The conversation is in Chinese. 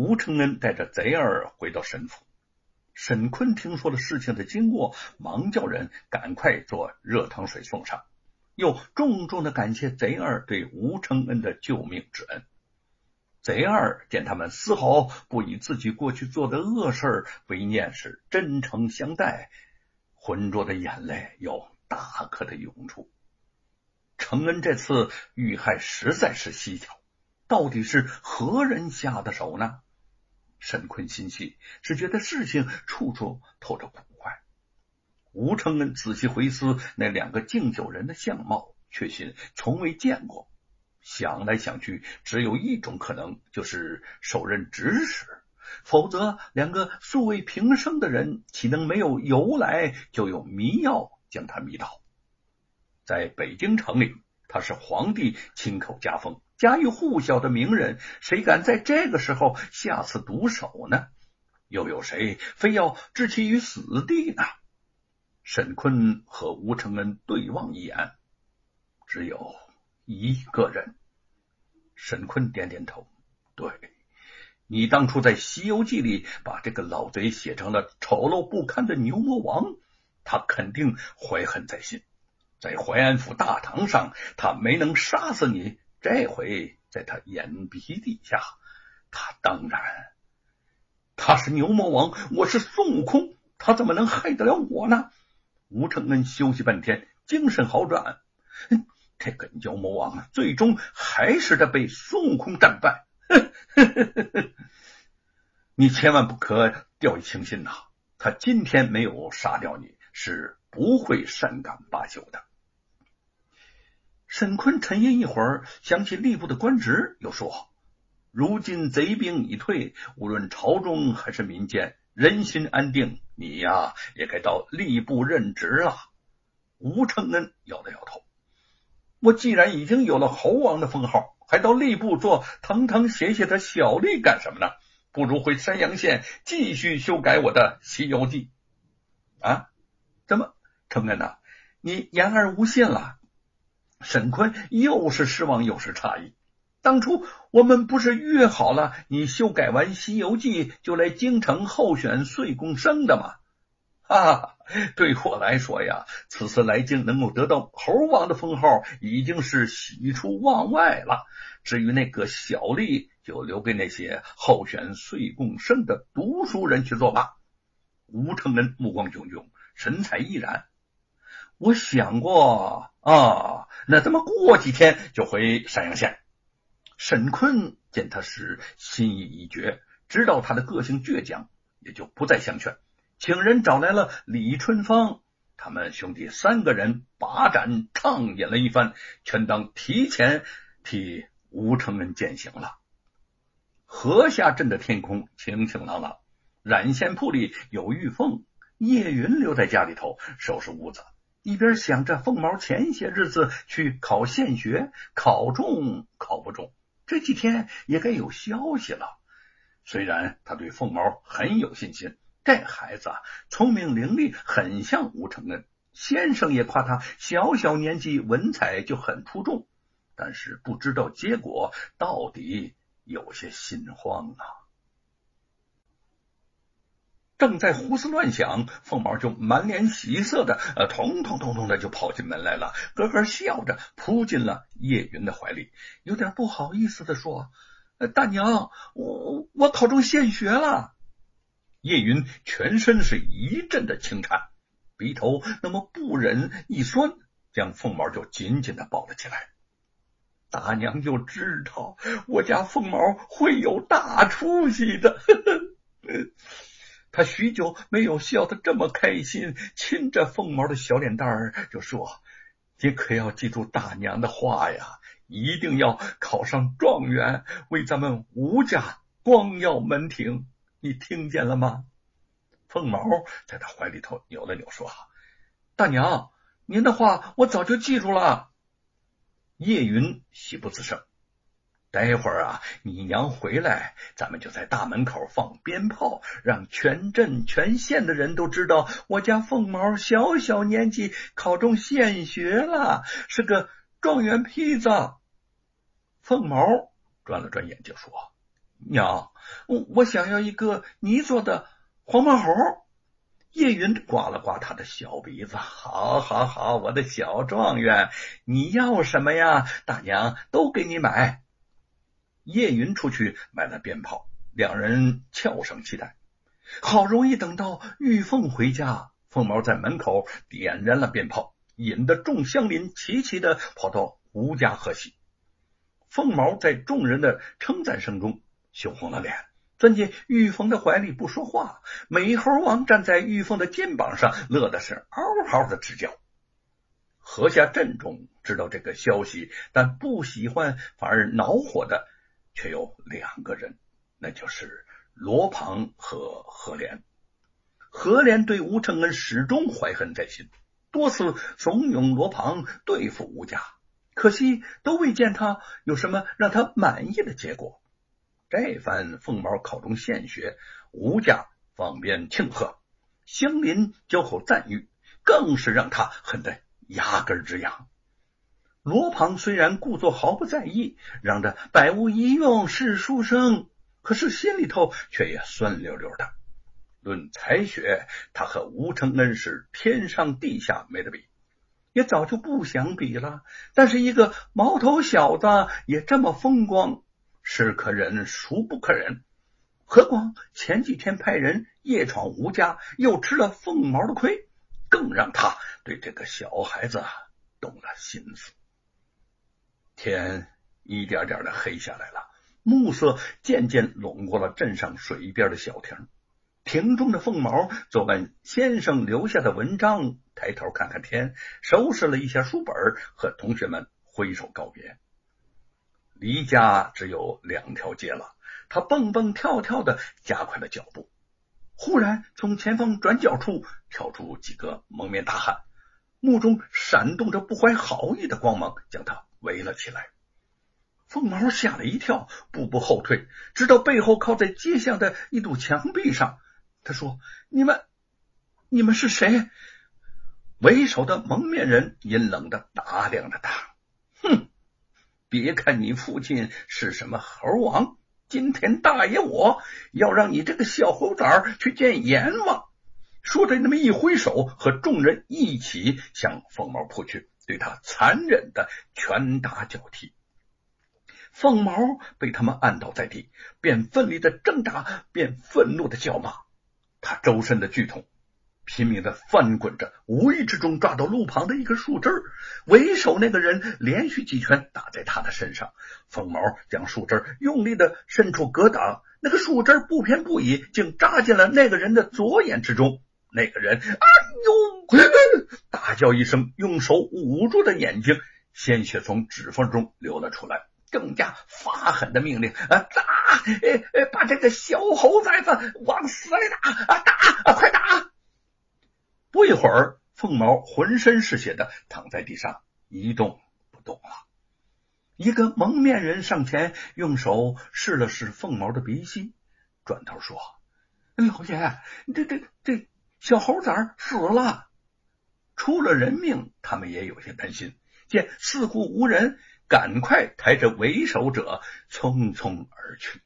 吴承恩带着贼儿回到沈府。沈坤听说了事情的经过，忙叫人赶快做热汤水送上，又重重的感谢贼儿对吴承恩的救命之恩。贼儿见他们丝毫不以自己过去做的恶事为念，是真诚相待，浑浊的眼泪又大颗的涌出。承恩这次遇害实在是蹊跷，到底是何人下的手呢？沈坤心细，只觉得事情处处透着古怪。吴承恩仔细回思那两个敬酒人的相貌，确信从未见过。想来想去，只有一种可能，就是受人指使，否则两个素未平生的人，岂能没有由来就有迷药将他迷倒？在北京城里，他是皇帝亲口加封。家喻户晓的名人，谁敢在这个时候下此毒手呢？又有谁非要置其于死地呢？沈坤和吴承恩对望一眼，只有一个人。沈坤点点头，对你当初在《西游记》里把这个老贼写成了丑陋不堪的牛魔王，他肯定怀恨在心。在淮安府大堂上，他没能杀死你。这回在他眼皮底下，他当然，他是牛魔王，我是孙悟空，他怎么能害得了我呢？吴承恩休息半天，精神好转。这个牛魔王啊最终还是得被孙悟空战败。你千万不可掉以轻心呐！他今天没有杀掉你，是不会善感罢休的。沈坤沉吟一会儿，想起吏部的官职，又说：“如今贼兵已退，无论朝中还是民间，人心安定。你呀，也该到吏部任职了。”吴承恩摇了摇头：“我既然已经有了猴王的封号，还到吏部做堂堂写写的小吏干什么呢？不如回山阳县继续修改我的《西游记》。”啊？怎么，承恩呐，你言而无信了？沈坤又是失望又是诧异。当初我们不是约好了，你修改完《西游记》就来京城候选岁贡生的吗？哈啊，对我来说呀，此次来京能够得到猴王的封号，已经是喜出望外了。至于那个小吏，就留给那些候选岁贡生的读书人去做吧。吴承恩目光炯炯，神采奕然。我想过啊，那怎么过几天就回山阳县？沈坤见他是心意已决，知道他的个性倔强，也就不再相劝，请人找来了李春芳，他们兄弟三个人把盏畅饮了一番，全当提前替吴承恩践行了。河下镇的天空晴晴朗朗，染线铺里有玉凤，叶云留在家里头收拾屋子。一边想着凤毛前些日子去考县学，考中考不中，这几天也该有消息了。虽然他对凤毛很有信心，这孩子聪明伶俐，很像吴承恩。先生也夸他小小年纪文采就很出众，但是不知道结果，到底有些心慌啊。正在胡思乱想，凤毛就满脸喜色的，呃，通通通通的就跑进门来了，咯咯笑着扑进了叶云的怀里，有点不好意思的说：“大娘，我我我考中县学了。”叶云全身是一阵的轻颤，鼻头那么不忍一酸，将凤毛就紧紧的抱了起来。大娘就知道我家凤毛会有大出息的。呵 呵他许久没有笑得这么开心，亲着凤毛的小脸蛋儿就说：“你可要记住大娘的话呀，一定要考上状元，为咱们吴家光耀门庭。你听见了吗？”凤毛在他怀里头扭了扭，说：“大娘，您的话我早就记住了。”叶云喜不自胜。待会儿啊，你娘回来，咱们就在大门口放鞭炮，让全镇全县的人都知道我家凤毛小小年纪考中县学了，是个状元坯子。凤毛转了转眼睛说：“娘，我我想要一个泥做的黄毛猴。叶云刮了刮他的小鼻子，好，好，好，我的小状元，你要什么呀？大娘都给你买。叶云出去买了鞭炮，两人悄声期待。好容易等到玉凤回家，凤毛在门口点燃了鞭炮，引得众乡邻齐齐的跑到吴家贺喜。凤毛在众人的称赞声中羞红了脸。钻进玉凤的怀里不说话，美猴王站在玉凤的肩膀上，乐的是嗷嗷的直叫。河下镇中知道这个消息，但不喜欢反而恼火的却有两个人，那就是罗庞和何莲。何莲对吴承恩始终怀恨在心，多次怂恿罗庞对付吴家，可惜都未见他有什么让他满意的结果。这番凤毛考中献血，吴家方便庆贺，乡邻交口赞誉，更是让他恨得牙根直痒。罗庞虽然故作毫不在意，嚷着百无一用是书生，可是心里头却也酸溜溜的。论才学，他和吴承恩是天上地下没得比，也早就不想比了。但是一个毛头小子也这么风光。是可忍，孰不可忍？何况前几天派人夜闯吴家，又吃了凤毛的亏，更让他对这个小孩子动了心思。天一点点的黑下来了，暮色渐渐笼过了镇上水边的小亭。亭中的凤毛做完先生留下的文章，抬头看看天，收拾了一下书本，和同学们挥手告别。离家只有两条街了，他蹦蹦跳跳的加快了脚步。忽然，从前方转角处跳出几个蒙面大汉，目中闪动着不怀好意的光芒，将他围了起来。凤毛吓了一跳，步步后退，直到背后靠在街巷的一堵墙壁上。他说：“你们，你们是谁？”为首的蒙面人阴冷的打量着他，哼。别看你父亲是什么猴王，今天大爷我要让你这个小猴崽去见阎王！说着，那么一挥手，和众人一起向凤毛扑去，对他残忍的拳打脚踢。凤毛被他们按倒在地，便奋力的挣扎，便愤怒的叫骂。他周身的剧痛。拼命的翻滚着，无意之中抓到路旁的一根树枝为首那个人连续几拳打在他的身上，凤毛将树枝用力的伸出格挡，那个树枝不偏不倚，竟扎进了那个人的左眼之中。那个人哎呦，大叫一声，用手捂住的眼睛，鲜血从指缝中流了出来，更加发狠的命令啊打，哎哎把这个小猴崽子往死里打啊打，啊快打！不一会儿，凤毛浑身是血的躺在地上，一动不动了。一个蒙面人上前，用手试了试凤毛的鼻息，转头说：“老爷，这这这小猴崽死了，出了人命。”他们也有些担心，见似乎无人，赶快抬着为首者匆匆而去。